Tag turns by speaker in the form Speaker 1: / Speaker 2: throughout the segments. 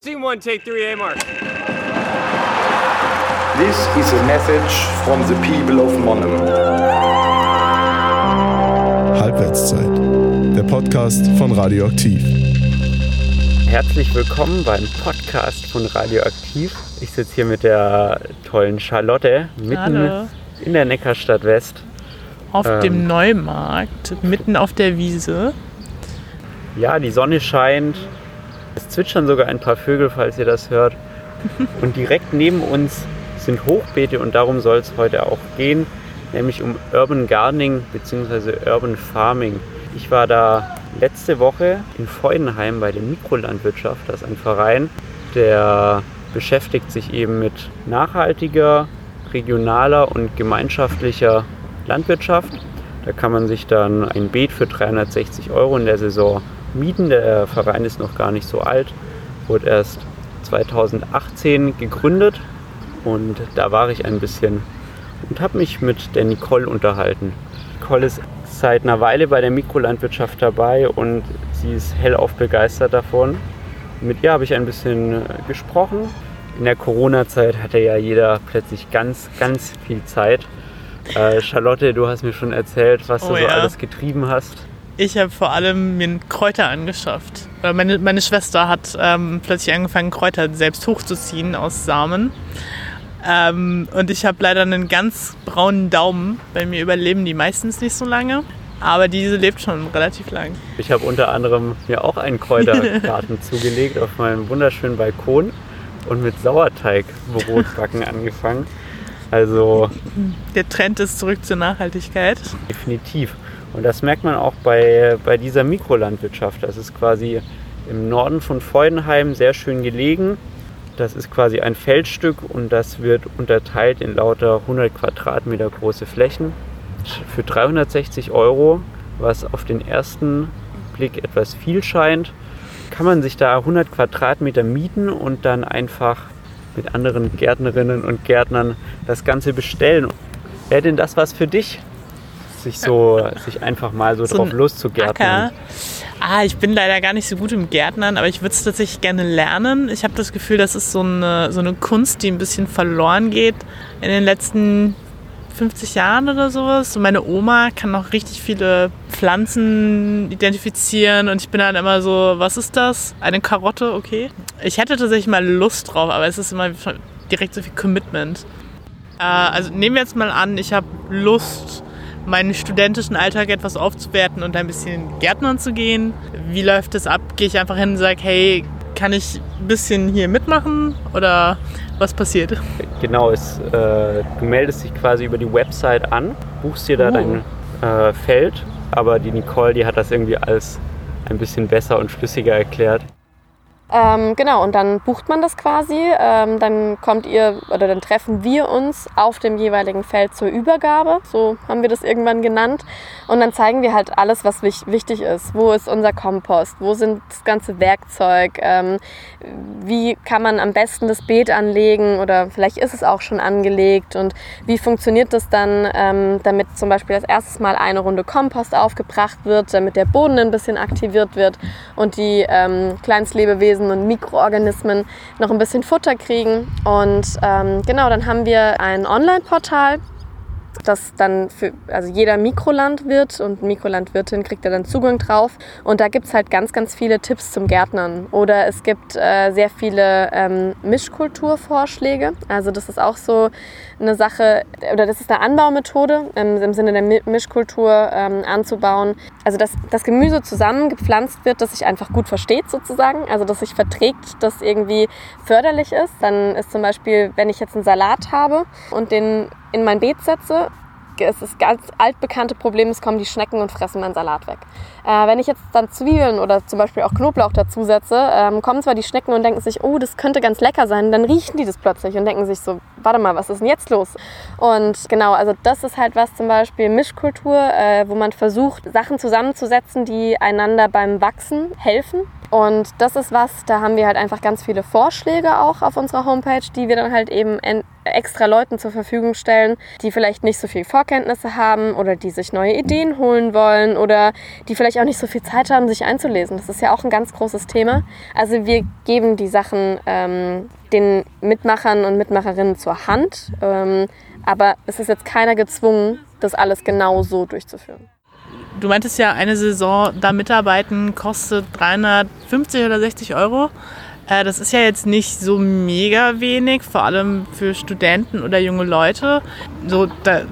Speaker 1: Scene one, take three, A mark.
Speaker 2: This is a message from the people of Monum.
Speaker 3: Halbwertszeit, der Podcast von Radioaktiv.
Speaker 4: Herzlich willkommen beim Podcast von Radioaktiv. Ich sitze hier mit der tollen Charlotte mitten
Speaker 5: Hallo.
Speaker 4: in der Neckarstadt West.
Speaker 5: Auf
Speaker 4: Ähm.
Speaker 5: dem Neumarkt, mitten auf der Wiese.
Speaker 4: Ja, die Sonne scheint. Es zwitschern sogar ein paar Vögel, falls ihr das hört. Und direkt neben uns sind Hochbeete und darum soll es heute auch gehen, nämlich um Urban Gardening bzw. Urban Farming. Ich war da letzte Woche in Feudenheim bei der Mikrolandwirtschaft. Das ist ein Verein, der beschäftigt sich eben mit nachhaltiger, regionaler und gemeinschaftlicher Landwirtschaft. Da kann man sich dann ein Beet für 360 Euro in der Saison mieten. Der Verein ist noch gar nicht so alt, wurde erst 2018 gegründet und da war ich ein bisschen und habe mich mit der Nicole unterhalten. Nicole ist seit einer Weile bei der Mikrolandwirtschaft dabei und sie ist hellauf begeistert davon. Mit ihr habe ich ein bisschen äh, gesprochen. In der Corona-Zeit hatte ja jeder plötzlich ganz, ganz viel Zeit. Äh, Charlotte, du hast mir schon erzählt, was
Speaker 5: Oh
Speaker 4: du so
Speaker 5: ja.
Speaker 4: alles getrieben hast.
Speaker 5: Ich habe vor allem mir Kräuter angeschafft. Meine, meine Schwester hat ähm, plötzlich angefangen, Kräuter selbst hochzuziehen aus Samen. Ähm, und ich habe leider einen ganz braunen Daumen. Bei mir überleben die meistens nicht so lange. Aber diese lebt schon relativ lang.
Speaker 4: Ich habe unter anderem mir auch einen Kräutergarten zugelegt auf meinem wunderschönen Balkon und mit Sauerteigbrotbacken angefangen. Also
Speaker 5: Der Trend ist zurück zur Nachhaltigkeit.
Speaker 4: definitiv. Und das merkt man auch bei, bei dieser Mikrolandwirtschaft. Das ist quasi im Norden von Feudenheim sehr schön gelegen. Das ist quasi ein Feldstück und das wird unterteilt in lauter 100 Quadratmeter große Flächen für 360 Euro, was auf den ersten Blick etwas viel scheint, kann man sich da 100 Quadratmeter mieten und dann einfach mit anderen Gärtnerinnen und Gärtnern das Ganze bestellen. Wäre denn das was für dich? Sich so, sich einfach mal so,
Speaker 5: So
Speaker 4: drauf loszugärtnern.
Speaker 5: Acker. Ah, ich bin leider gar nicht so gut im Gärtnern, aber ich würde es tatsächlich gerne lernen. Ich habe das Gefühl, das ist so eine, so eine Kunst, die ein bisschen verloren geht in den letzten 50 Jahren oder sowas. Und meine Oma kann noch richtig viele Pflanzen identifizieren und ich bin dann immer so, was ist das? Eine Karotte, okay. Ich hätte tatsächlich mal Lust drauf, aber es ist immer direkt so viel Commitment. Äh, also nehmen wir jetzt mal an, ich habe Lust, meinen studentischen Alltag etwas aufzuwerten und ein bisschen Gärtnern zu gehen. Wie läuft es ab? Gehe ich einfach hin und sage, hey, kann ich ein bisschen hier mitmachen oder was passiert?
Speaker 4: Genau, es, äh, du meldest dich quasi über die Website an, buchst dir da
Speaker 5: Oh.
Speaker 4: dein äh, Feld, aber die Nicole, die hat das irgendwie als ein bisschen besser und schlüssiger erklärt.
Speaker 6: Ähm, genau, und dann bucht man das quasi. Ähm, dann kommt ihr oder dann treffen wir uns auf dem jeweiligen Feld zur Übergabe. So haben wir das irgendwann genannt. Und dann zeigen wir halt alles, was wich wichtig ist. Wo ist unser Kompost? Wo sind das ganze Werkzeug? Ähm, wie kann man am besten das Beet anlegen? Oder vielleicht ist es auch schon angelegt. Und wie funktioniert das dann, ähm, damit zum Beispiel das erste Mal eine Runde Kompost aufgebracht wird, damit der Boden ein bisschen aktiviert wird und die ähm, Kleinstlebewesen und Mikroorganismen noch ein bisschen Futter kriegen. Und ähm, genau, dann haben wir ein Online-Portal, das dann für also jeder Mikrolandwirt und Mikrolandwirtin kriegt da dann Zugang drauf. Und da gibt es halt ganz, ganz viele Tipps zum Gärtnern. Oder es gibt äh, sehr viele ähm, Mischkulturvorschläge. Also das ist auch so eine Sache, oder das ist eine Anbaumethode ähm, im Sinne der Mi Mischkultur ähm, anzubauen. Also dass das Gemüse zusammen gepflanzt wird, das sich einfach gut versteht sozusagen. Also dass sich verträgt, das irgendwie förderlich ist. Dann ist zum Beispiel, wenn ich jetzt einen Salat habe und den in mein Beet setze, es ist ganz altbekannte Problem, es kommen die Schnecken und fressen meinen Salat weg. Äh, wenn ich jetzt dann Zwiebeln oder zum Beispiel auch Knoblauch dazu setze, ähm, kommen zwar die Schnecken und denken sich, oh, das könnte ganz lecker sein, dann riechen die das plötzlich und denken sich so, warte mal, was ist denn jetzt los? Und genau, also das ist halt was zum Beispiel Mischkultur, äh, wo man versucht, Sachen zusammenzusetzen, die einander beim Wachsen helfen. Und das ist was, da haben wir halt einfach ganz viele Vorschläge auch auf unserer Homepage, die wir dann halt eben en extra Leuten zur Verfügung stellen, die vielleicht nicht so viel Vorkenntnisse haben oder die sich neue Ideen holen wollen oder die vielleicht auch nicht so viel Zeit haben, sich einzulesen. Das ist ja auch ein ganz großes Thema. Also wir geben die Sachen ähm, den Mitmachern und Mitmacherinnen zur Hand, ähm, aber es ist jetzt keiner gezwungen, das alles genau so durchzuführen.
Speaker 5: Du meintest ja, eine Saison da mitarbeiten kostet 350 oder 60 Euro. Äh, das ist ja jetzt nicht so mega wenig, vor allem für Studenten oder junge Leute. So, da,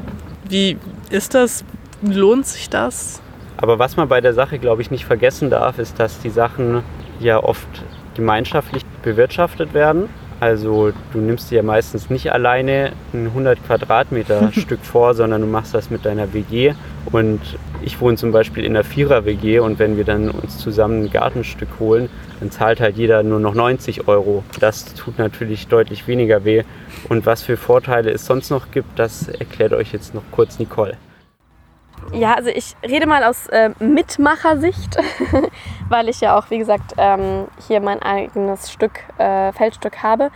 Speaker 5: wie ist das? Lohnt sich das?
Speaker 4: Aber was man bei der Sache, glaube ich, nicht vergessen darf, ist, dass die Sachen ja oft gemeinschaftlich bewirtschaftet werden. Also du nimmst dir ja meistens nicht alleine ein 100 Quadratmeter Stück vor, sondern du machst das mit deiner WG. Und ich wohne zum Beispiel in einer Vierer-WG und wenn wir dann uns zusammen ein Gartenstück holen, dann zahlt halt jeder nur noch 90 Euro. Das tut natürlich deutlich weniger weh. Und was für Vorteile es sonst noch gibt, das erklärt euch jetzt noch kurz Nicole.
Speaker 6: Ja, also ich rede mal aus äh, Mitmachersicht, weil ich ja auch, wie gesagt, ähm, hier mein eigenes Stück, äh, Feldstück habe.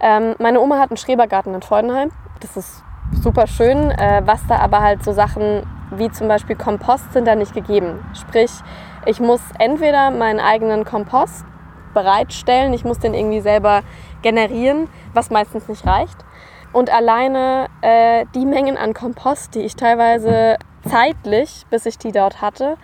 Speaker 6: Ähm, meine Oma hat einen Schrebergarten in Freudenheim. Das ist super schön, äh, was da aber halt so Sachen wie zum Beispiel Kompost sind da nicht gegeben. Sprich, ich muss entweder meinen eigenen Kompost bereitstellen, ich muss den irgendwie selber generieren, was meistens nicht reicht. Und alleine äh, die Mengen an Kompost, die ich teilweise zeitlich, bis ich die dort hatte,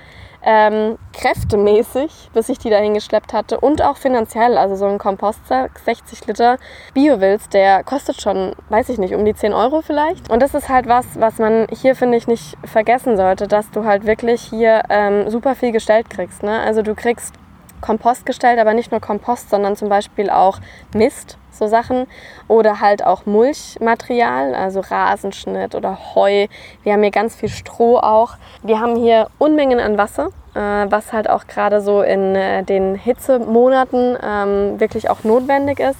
Speaker 6: ähm, kräftemäßig, bis ich die dahin geschleppt hatte und auch finanziell. Also so ein Kompostsack, 60 Liter Biowilz, der kostet schon, weiß ich nicht, um die 10 Euro vielleicht. Und das ist halt was, was man hier, finde ich, nicht vergessen sollte, dass du halt wirklich hier ähm, super viel gestellt kriegst. Ne? Also du kriegst Kompost gestellt, aber nicht nur Kompost, sondern zum Beispiel auch Mist, so Sachen. Oder halt auch Mulchmaterial, also Rasenschnitt oder Heu. Wir haben hier ganz viel Stroh auch. Wir haben hier Unmengen an Wasser, äh, was halt auch gerade so in äh, den Hitzemonaten ähm, wirklich auch notwendig ist.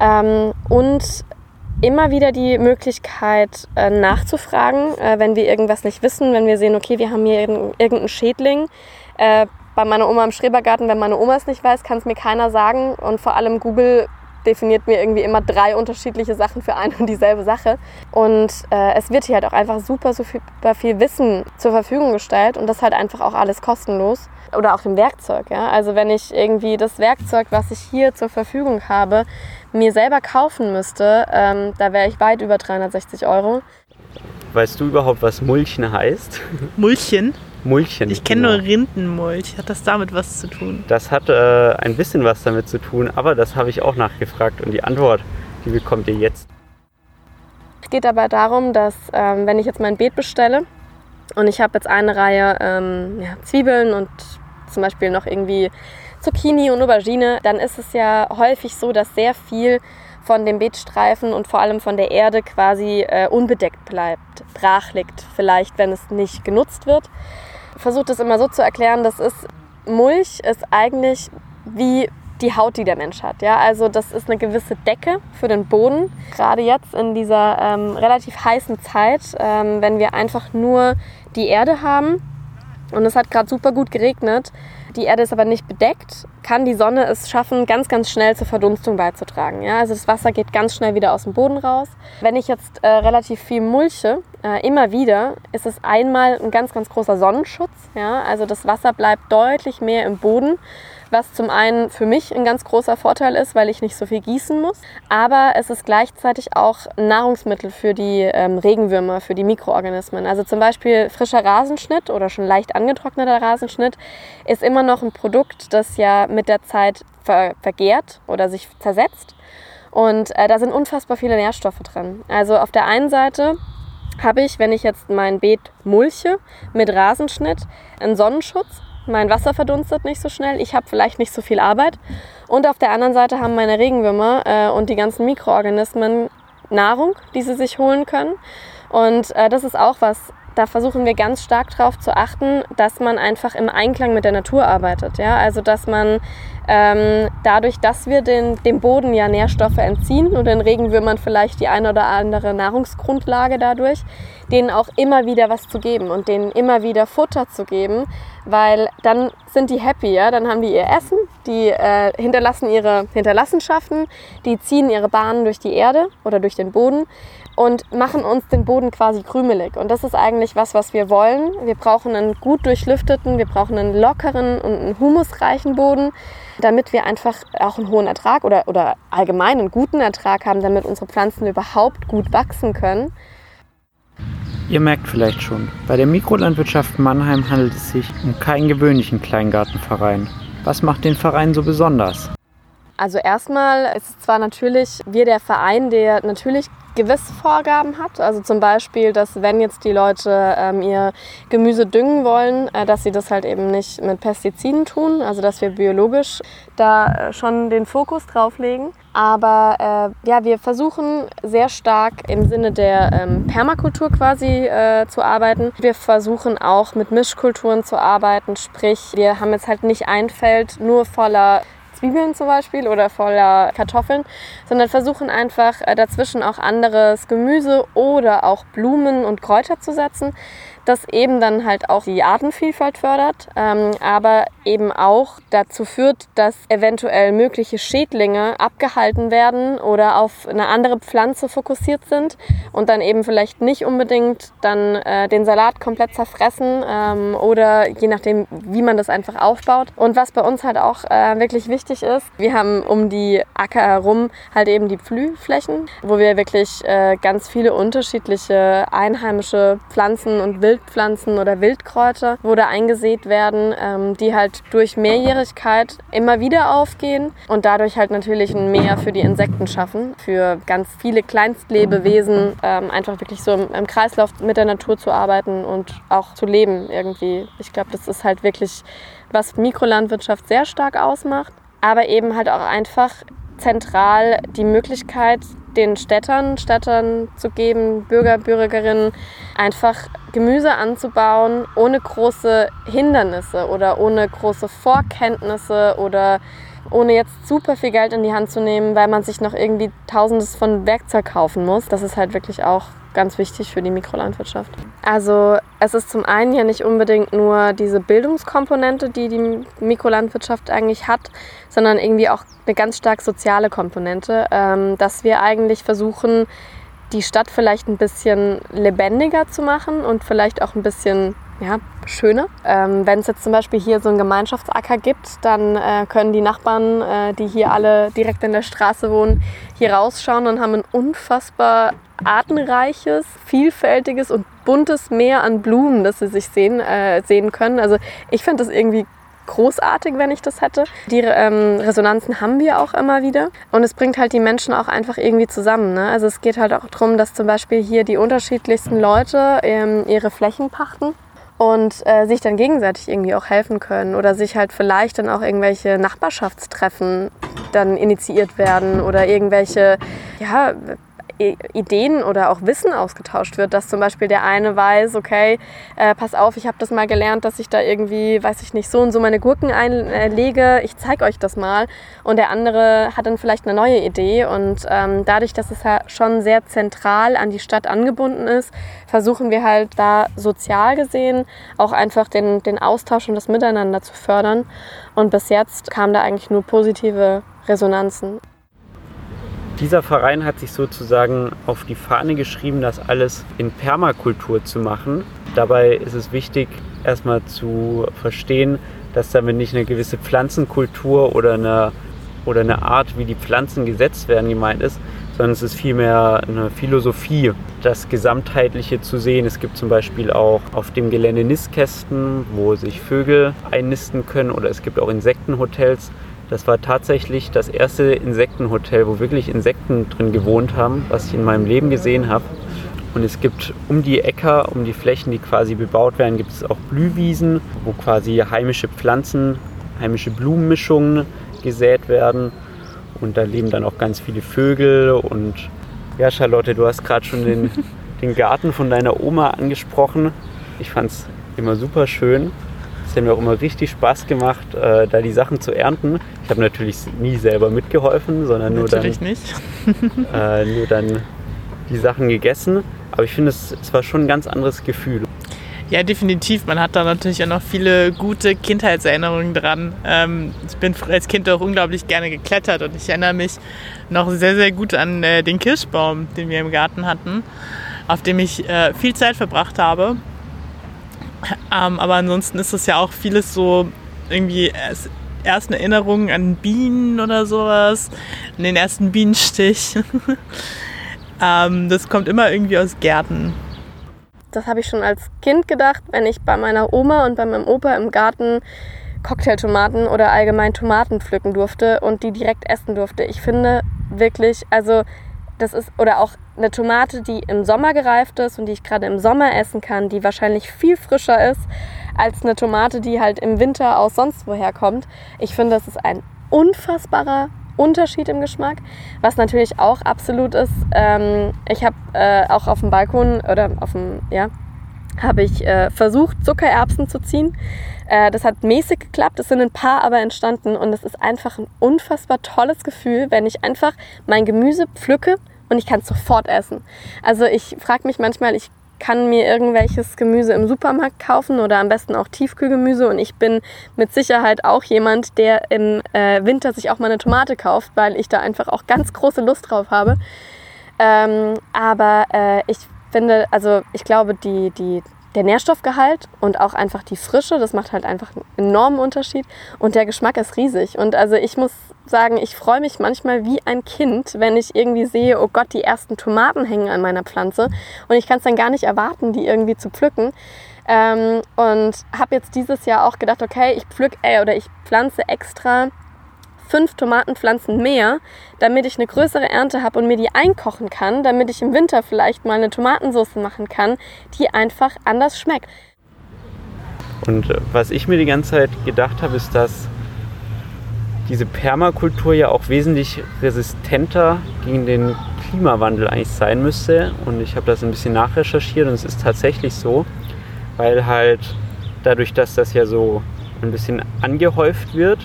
Speaker 6: Ähm, und immer wieder die Möglichkeit äh, nachzufragen, äh, wenn wir irgendwas nicht wissen, wenn wir sehen, okay, wir haben hier irgendeinen Schädling. Äh, bei meiner Oma im Schrebergarten, wenn meine Oma es nicht weiß, kann es mir keiner sagen. Und vor allem Google definiert mir irgendwie immer drei unterschiedliche Sachen für eine und dieselbe Sache. Und äh, es wird hier halt auch einfach super, super viel Wissen zur Verfügung gestellt und das halt einfach auch alles kostenlos. Oder auch dem Werkzeug. Ja? Also wenn ich irgendwie das Werkzeug, was ich hier zur Verfügung habe, mir selber kaufen müsste, ähm, da wäre ich weit über 360 Euro.
Speaker 4: Weißt du überhaupt, was Mulchen heißt?
Speaker 5: Mulchen?
Speaker 4: Mulchen.
Speaker 5: Ich kenne genau. nur Rindenmulch. Hat das damit was zu tun?
Speaker 4: Das hat äh, ein bisschen was damit zu tun, aber das habe ich auch nachgefragt und die Antwort, die bekommt ihr jetzt.
Speaker 6: Es geht dabei darum, dass ähm, wenn ich jetzt mein Beet bestelle und ich habe jetzt eine Reihe ähm, ja, Zwiebeln und zum Beispiel noch irgendwie Zucchini und Aubergine, dann ist es ja häufig so, dass sehr viel von dem Beetstreifen und vor allem von der Erde quasi äh, unbedeckt bleibt, brach liegt, vielleicht wenn es nicht genutzt wird versuche das immer so zu erklären, das ist, Mulch ist eigentlich wie die Haut, die der Mensch hat. Ja? Also das ist eine gewisse Decke für den Boden. Gerade jetzt in dieser ähm, relativ heißen Zeit, ähm, wenn wir einfach nur die Erde haben und es hat gerade super gut geregnet, die Erde ist aber nicht bedeckt, kann die Sonne es schaffen, ganz, ganz schnell zur Verdunstung beizutragen. Ja? Also das Wasser geht ganz schnell wieder aus dem Boden raus. Wenn ich jetzt äh, relativ viel mulche, äh, immer wieder, ist es einmal ein ganz, ganz großer Sonnenschutz. Ja? Also das Wasser bleibt deutlich mehr im Boden was zum einen für mich ein ganz großer Vorteil ist, weil ich nicht so viel gießen muss. Aber es ist gleichzeitig auch Nahrungsmittel für die ähm, Regenwürmer, für die Mikroorganismen. Also zum Beispiel frischer Rasenschnitt oder schon leicht angetrockneter Rasenschnitt ist immer noch ein Produkt, das ja mit der Zeit ver vergärt oder sich zersetzt. Und äh, da sind unfassbar viele Nährstoffe drin. Also auf der einen Seite habe ich, wenn ich jetzt mein Beet mulche mit Rasenschnitt, einen Sonnenschutz mein Wasser verdunstet nicht so schnell, ich habe vielleicht nicht so viel Arbeit. Und auf der anderen Seite haben meine Regenwürmer äh, und die ganzen Mikroorganismen Nahrung, die sie sich holen können. Und äh, das ist auch was, da versuchen wir ganz stark darauf zu achten, dass man einfach im Einklang mit der Natur arbeitet. Ja? Also dass man Ähm, dadurch, dass wir den, dem Boden ja Nährstoffe entziehen und den Regenwürmern vielleicht die eine oder andere Nahrungsgrundlage dadurch, denen auch immer wieder was zu geben und denen immer wieder Futter zu geben, weil dann sind die happy, ja? dann haben die ihr Essen, die äh, hinterlassen ihre Hinterlassenschaften, die ziehen ihre Bahnen durch die Erde oder durch den Boden und machen uns den Boden quasi krümelig. Und das ist eigentlich was, was wir wollen. Wir brauchen einen gut durchlüfteten, wir brauchen einen lockeren und einen humusreichen Boden, damit wir einfach auch einen hohen Ertrag oder, oder allgemein einen guten Ertrag haben, damit unsere Pflanzen überhaupt gut wachsen können.
Speaker 4: Ihr merkt vielleicht schon, bei der Mikrolandwirtschaft Mannheim handelt es sich um keinen gewöhnlichen Kleingartenverein. Was macht den Verein so besonders?
Speaker 6: Also erstmal ist es zwar natürlich wir der Verein, der natürlich gewisse Vorgaben hat. Also zum Beispiel, dass wenn jetzt die Leute ähm, ihr Gemüse düngen wollen, äh, dass sie das halt eben nicht mit Pestiziden tun. Also dass wir biologisch da äh, schon den Fokus drauf legen. Aber äh, ja, wir versuchen sehr stark im Sinne der ähm, Permakultur quasi äh, zu arbeiten. Wir versuchen auch mit Mischkulturen zu arbeiten, sprich wir haben jetzt halt nicht ein Feld nur voller Zwiebeln zum Beispiel oder voller Kartoffeln, sondern versuchen einfach äh, dazwischen auch anderes Gemüse oder auch Blumen und Kräuter zu setzen, das eben dann halt auch die Artenvielfalt fördert, ähm, aber eben auch dazu führt, dass eventuell mögliche Schädlinge abgehalten werden oder auf eine andere Pflanze fokussiert sind und dann eben vielleicht nicht unbedingt dann äh, den Salat komplett zerfressen ähm, oder je nachdem, wie man das einfach aufbaut. Und was bei uns halt auch äh, wirklich wichtig ist, wir haben um die Acker herum halt eben die Pflühflächen, wo wir wirklich äh, ganz viele unterschiedliche einheimische Pflanzen und Wild Wildpflanzen oder Wildkräuter, wo da eingesät werden, ähm, die halt durch Mehrjährigkeit immer wieder aufgehen und dadurch halt natürlich ein Meer für die Insekten schaffen, für ganz viele Kleinstlebewesen, ähm, einfach wirklich so im, im Kreislauf mit der Natur zu arbeiten und auch zu leben irgendwie. Ich glaube, das ist halt wirklich, was Mikrolandwirtschaft sehr stark ausmacht, aber eben halt auch einfach zentral die Möglichkeit, den Städtern, Städtern zu geben, Bürger, Bürgerinnen, einfach Gemüse anzubauen, ohne große Hindernisse oder ohne große Vorkenntnisse oder ohne jetzt super viel Geld in die Hand zu nehmen, weil man sich noch irgendwie tausendes von Werkzeug kaufen muss. Das ist halt wirklich auch ganz wichtig für die Mikrolandwirtschaft. Also es ist zum einen ja nicht unbedingt nur diese Bildungskomponente, die die Mikrolandwirtschaft eigentlich hat, sondern irgendwie auch eine ganz stark soziale Komponente, ähm, dass wir eigentlich versuchen, die Stadt vielleicht ein bisschen lebendiger zu machen und vielleicht auch ein bisschen ja, schöner. Ähm, Wenn es jetzt zum Beispiel hier so einen Gemeinschaftsacker gibt, dann äh, können die Nachbarn, äh, die hier alle direkt in der Straße wohnen, hier rausschauen und haben ein unfassbar artenreiches, vielfältiges und buntes Meer an Blumen, das sie sich sehen, äh, sehen können. Also ich finde das irgendwie großartig, wenn ich das hätte. Die ähm, Resonanzen haben wir auch immer wieder. Und es bringt halt die Menschen auch einfach irgendwie zusammen. Ne? Also es geht halt auch darum, dass zum Beispiel hier die unterschiedlichsten Leute ähm, ihre Flächen pachten und äh, sich dann gegenseitig irgendwie auch helfen können oder sich halt vielleicht dann auch irgendwelche Nachbarschaftstreffen dann initiiert werden oder irgendwelche ja, Ideen oder auch Wissen ausgetauscht wird, dass zum Beispiel der eine weiß, okay, äh, pass auf, ich habe das mal gelernt, dass ich da irgendwie, weiß ich nicht, so und so meine Gurken einlege, ich zeige euch das mal und der andere hat dann vielleicht eine neue Idee und ähm, dadurch, dass es ja schon sehr zentral an die Stadt angebunden ist, versuchen wir halt da sozial gesehen auch einfach den, den Austausch und das Miteinander zu fördern und bis jetzt kam da eigentlich nur positive Resonanzen.
Speaker 4: Dieser Verein hat sich sozusagen auf die Fahne geschrieben, das alles in Permakultur zu machen. Dabei ist es wichtig, erstmal zu verstehen, dass damit nicht eine gewisse Pflanzenkultur oder eine, oder eine Art, wie die Pflanzen gesetzt werden, gemeint ist, sondern es ist vielmehr eine Philosophie, das Gesamtheitliche zu sehen. Es gibt zum Beispiel auch auf dem Gelände Nistkästen, wo sich Vögel einnisten können oder es gibt auch Insektenhotels, das war tatsächlich das erste Insektenhotel, wo wirklich Insekten drin gewohnt haben, was ich in meinem Leben gesehen habe. Und es gibt um die Äcker, um die Flächen, die quasi bebaut werden, gibt es auch Blühwiesen, wo quasi heimische Pflanzen, heimische Blumenmischungen gesät werden. Und da leben dann auch ganz viele Vögel. Und ja, Charlotte, du hast gerade schon den, den Garten von deiner Oma angesprochen. Ich fand es immer super schön hat mir auch immer richtig Spaß gemacht, äh, da die Sachen zu ernten. Ich habe natürlich nie selber mitgeholfen, sondern nur dann,
Speaker 5: Natürlich nicht.
Speaker 4: äh, nur dann die Sachen gegessen. Aber ich finde, es, es war schon ein ganz anderes Gefühl.
Speaker 5: Ja, definitiv. Man hat da natürlich auch noch viele gute Kindheitserinnerungen dran. Ähm, ich bin als Kind auch unglaublich gerne geklettert und ich erinnere mich noch sehr, sehr gut an äh, den Kirschbaum, den wir im Garten hatten, auf dem ich äh, viel Zeit verbracht habe. Ähm, aber ansonsten ist das ja auch vieles so irgendwie erst, ersten Erinnerungen an Bienen oder sowas, an den ersten Bienenstich. ähm, das kommt immer irgendwie aus Gärten.
Speaker 6: Das habe ich schon als Kind gedacht, wenn ich bei meiner Oma und bei meinem Opa im Garten Cocktailtomaten oder allgemein Tomaten pflücken durfte und die direkt essen durfte. Ich finde wirklich, also das ist, oder auch eine Tomate, die im Sommer gereift ist und die ich gerade im Sommer essen kann, die wahrscheinlich viel frischer ist als eine Tomate, die halt im Winter aus sonst woher kommt. Ich finde, das ist ein unfassbarer Unterschied im Geschmack. Was natürlich auch absolut ist, ähm, ich habe äh, auch auf dem Balkon oder auf dem, ja, habe ich äh, versucht, Zuckererbsen zu ziehen. Äh, das hat mäßig geklappt, es sind ein paar aber entstanden und es ist einfach ein unfassbar tolles Gefühl, wenn ich einfach mein Gemüse pflücke und ich kann es sofort essen. Also ich frage mich manchmal, ich kann mir irgendwelches Gemüse im Supermarkt kaufen oder am besten auch Tiefkühlgemüse und ich bin mit Sicherheit auch jemand, der im äh, Winter sich auch mal eine Tomate kauft, weil ich da einfach auch ganz große Lust drauf habe. Ähm, aber äh, ich finde, also ich glaube, die, die, der Nährstoffgehalt und auch einfach die Frische, das macht halt einfach einen enormen Unterschied. Und der Geschmack ist riesig. Und also ich muss sagen, ich freue mich manchmal wie ein Kind, wenn ich irgendwie sehe, oh Gott, die ersten Tomaten hängen an meiner Pflanze. Und ich kann es dann gar nicht erwarten, die irgendwie zu pflücken. Ähm, und habe jetzt dieses Jahr auch gedacht, okay, ich pflück äh, oder ich pflanze extra fünf Tomatenpflanzen mehr, damit ich eine größere Ernte habe und mir die einkochen kann, damit ich im Winter vielleicht mal eine Tomatensauce machen kann, die einfach anders schmeckt.
Speaker 4: Und äh, was ich mir die ganze Zeit gedacht habe, ist, dass diese Permakultur ja auch wesentlich resistenter gegen den Klimawandel eigentlich sein müsste. Und ich habe das ein bisschen nachrecherchiert und es ist tatsächlich so, weil halt dadurch, dass das ja so ein bisschen angehäuft wird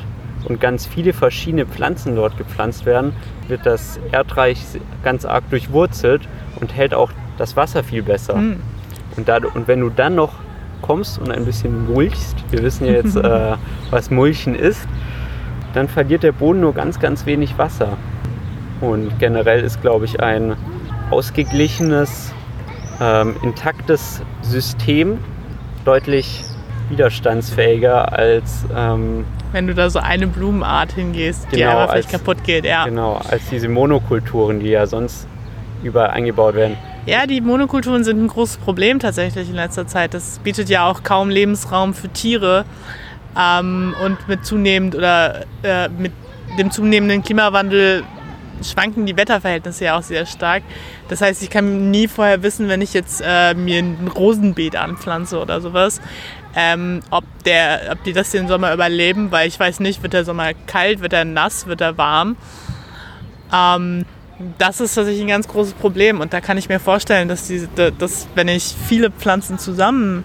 Speaker 4: und ganz viele verschiedene Pflanzen dort gepflanzt werden, wird das Erdreich ganz arg durchwurzelt und hält auch das Wasser viel besser.
Speaker 5: Hm.
Speaker 4: Und, da, und wenn du dann noch kommst und ein bisschen mulchst, wir wissen ja jetzt, äh, was Mulchen ist, dann verliert der Boden nur ganz, ganz wenig Wasser. Und generell ist, glaube ich, ein ausgeglichenes, ähm, intaktes System deutlich widerstandsfähiger als, ähm,
Speaker 5: Wenn du da so eine Blumenart hingehst, die
Speaker 4: Genau,
Speaker 5: einfach vielleicht
Speaker 4: als-
Speaker 5: kaputt geht, ja.
Speaker 4: genau, als diese Monokulturen, die ja sonst überall eingebaut werden.
Speaker 5: Ja, die Monokulturen sind ein großes Problem tatsächlich in letzter Zeit. Das bietet ja auch kaum Lebensraum für Tiere. Ähm, und mit zunehmend oder äh, mit dem zunehmenden Klimawandel schwanken die Wetterverhältnisse ja auch sehr stark. Das heißt, ich kann nie vorher wissen, wenn ich jetzt äh, mir ein Rosenbeet anpflanze oder sowas, ähm, ob, der, ob die das den Sommer überleben, weil ich weiß nicht, wird der Sommer kalt, wird er nass, wird er warm. Ähm, das ist tatsächlich ein ganz großes Problem und da kann ich mir vorstellen, dass, diese, dass wenn ich viele Pflanzen zusammen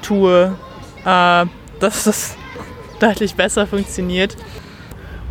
Speaker 5: tue, äh, dass das deutlich besser funktioniert.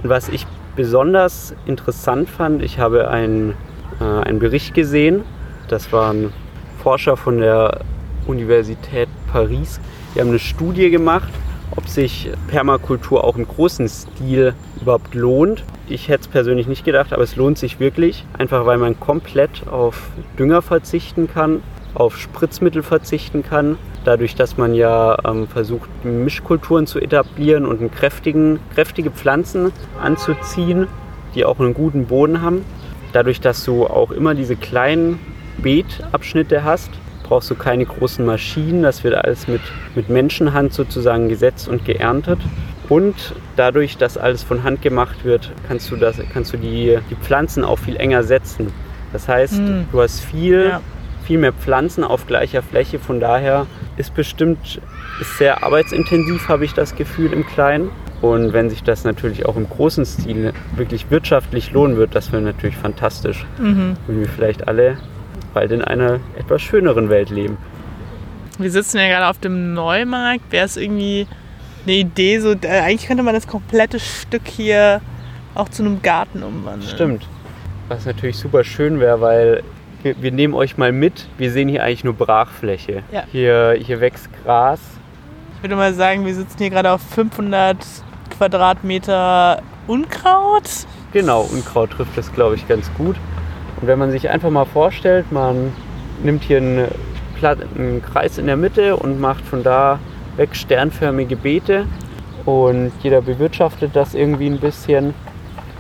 Speaker 4: Und was ich besonders interessant fand, ich habe einen, äh, einen Bericht gesehen, das waren Forscher von der Universität Paris, die haben eine Studie gemacht, ob sich Permakultur auch im großen Stil überhaupt lohnt. Ich hätte es persönlich nicht gedacht, aber es lohnt sich wirklich, einfach weil man komplett auf Dünger verzichten kann, auf Spritzmittel verzichten kann, dadurch, dass man ja ähm, versucht, Mischkulturen zu etablieren und einen kräftigen, kräftige Pflanzen anzuziehen, die auch einen guten Boden haben. Dadurch, dass du auch immer diese kleinen Beetabschnitte hast, brauchst du keine großen Maschinen. Das wird alles mit, mit Menschenhand sozusagen gesetzt und geerntet. Und dadurch, dass alles von Hand gemacht wird, kannst du, das, kannst du die, die Pflanzen auch viel enger setzen. Das heißt,
Speaker 5: Mm.
Speaker 4: du hast viel,
Speaker 5: Ja.
Speaker 4: viel mehr Pflanzen auf gleicher Fläche. Von daher ist bestimmt ist sehr arbeitsintensiv, habe ich das Gefühl, im Kleinen. Und wenn sich das natürlich auch im großen Stil wirklich wirtschaftlich lohnen wird, das wäre natürlich fantastisch.
Speaker 5: Mhm.
Speaker 4: Wenn wir vielleicht alle bald in einer etwas schöneren Welt leben.
Speaker 5: Wir sitzen ja gerade auf dem Neumarkt. Wäre es irgendwie eine Idee, so äh, eigentlich könnte man das komplette Stück hier auch zu einem Garten umwandeln.
Speaker 4: Stimmt. Was natürlich super schön wäre, weil wir, wir nehmen euch mal mit. Wir sehen hier eigentlich nur Brachfläche.
Speaker 5: Ja.
Speaker 4: Hier, hier wächst Gras.
Speaker 5: Ich würde mal sagen, wir sitzen hier gerade auf 500 Quadratmeter Unkraut.
Speaker 4: Genau, Unkraut trifft das, glaube ich, ganz gut. Und wenn man sich einfach mal vorstellt, man nimmt hier einen, einen Kreis in der Mitte und macht von da weg sternförmige Beete und jeder bewirtschaftet das irgendwie ein bisschen.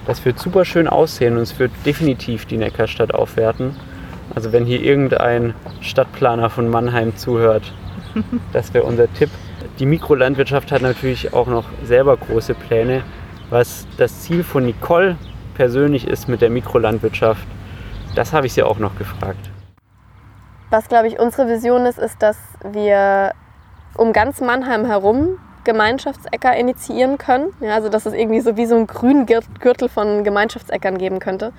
Speaker 4: Das wird super schön aussehen und es wird definitiv die Neckarstadt aufwerten. Also wenn hier irgendein Stadtplaner von Mannheim zuhört, das wäre unser Tipp. Die Mikrolandwirtschaft hat natürlich auch noch selber große Pläne. Was das Ziel von Nicole persönlich ist mit der Mikrolandwirtschaft, das habe ich sie auch noch gefragt.
Speaker 6: Was, glaube ich, unsere Vision ist, ist, dass wir um ganz Mannheim herum Gemeinschaftsäcker initiieren können. Ja, also dass es irgendwie so wie so ein Grüngürtel von Gemeinschaftsäckern geben könnte.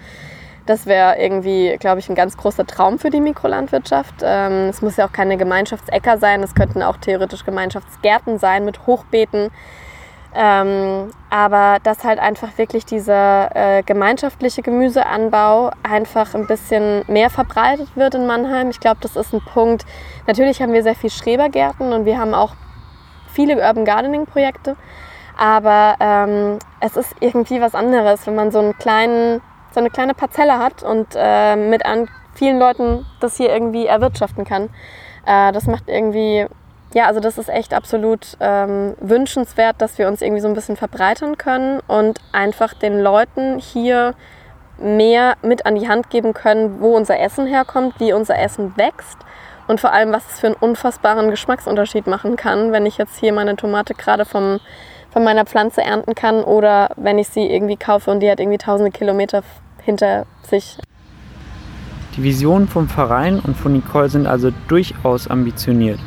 Speaker 6: Das wäre irgendwie, glaube ich, ein ganz großer Traum für die Mikrolandwirtschaft. Ähm, es muss ja auch keine Gemeinschaftsäcker sein, es könnten auch theoretisch Gemeinschaftsgärten sein mit Hochbeeten. Ähm, aber dass halt einfach wirklich dieser äh, gemeinschaftliche Gemüseanbau einfach ein bisschen mehr verbreitet wird in Mannheim. Ich glaube, das ist ein Punkt. Natürlich haben wir sehr viel Schrebergärten und wir haben auch viele Urban Gardening Projekte. Aber ähm, es ist irgendwie was anderes, wenn man so, einen kleinen, so eine kleine Parzelle hat und äh, mit an vielen Leuten das hier irgendwie erwirtschaften kann. Äh, das macht irgendwie ja, also das ist echt absolut ähm, wünschenswert, dass wir uns irgendwie so ein bisschen verbreitern können und einfach den Leuten hier mehr mit an die Hand geben können, wo unser Essen herkommt, wie unser Essen wächst und vor allem, was es für einen unfassbaren Geschmacksunterschied machen kann, wenn ich jetzt hier meine Tomate gerade vom, von meiner Pflanze ernten kann oder wenn ich sie irgendwie kaufe und die hat irgendwie tausende Kilometer hinter sich.
Speaker 4: Die Visionen vom Verein und von Nicole sind also durchaus ambitioniert.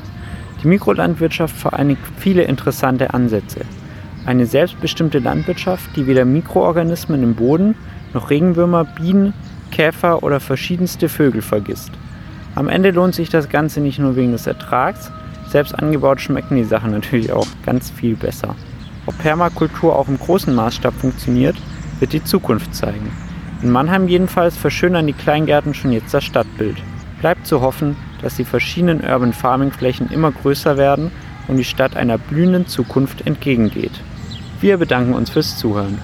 Speaker 4: Die Mikrolandwirtschaft vereinigt viele interessante Ansätze. Eine selbstbestimmte Landwirtschaft, die weder Mikroorganismen im Boden noch Regenwürmer, Bienen, Käfer oder verschiedenste Vögel vergisst. Am Ende lohnt sich das Ganze nicht nur wegen des Ertrags, selbst angebaut schmecken die Sachen natürlich auch ganz viel besser. Ob Permakultur auch im großen Maßstab funktioniert, wird die Zukunft zeigen. In Mannheim jedenfalls verschönern die Kleingärten schon jetzt das Stadtbild. Bleibt zu hoffen, dass die verschiedenen Urban Farming Flächen immer größer werden und die Stadt einer blühenden Zukunft entgegengeht. Wir bedanken uns fürs Zuhören.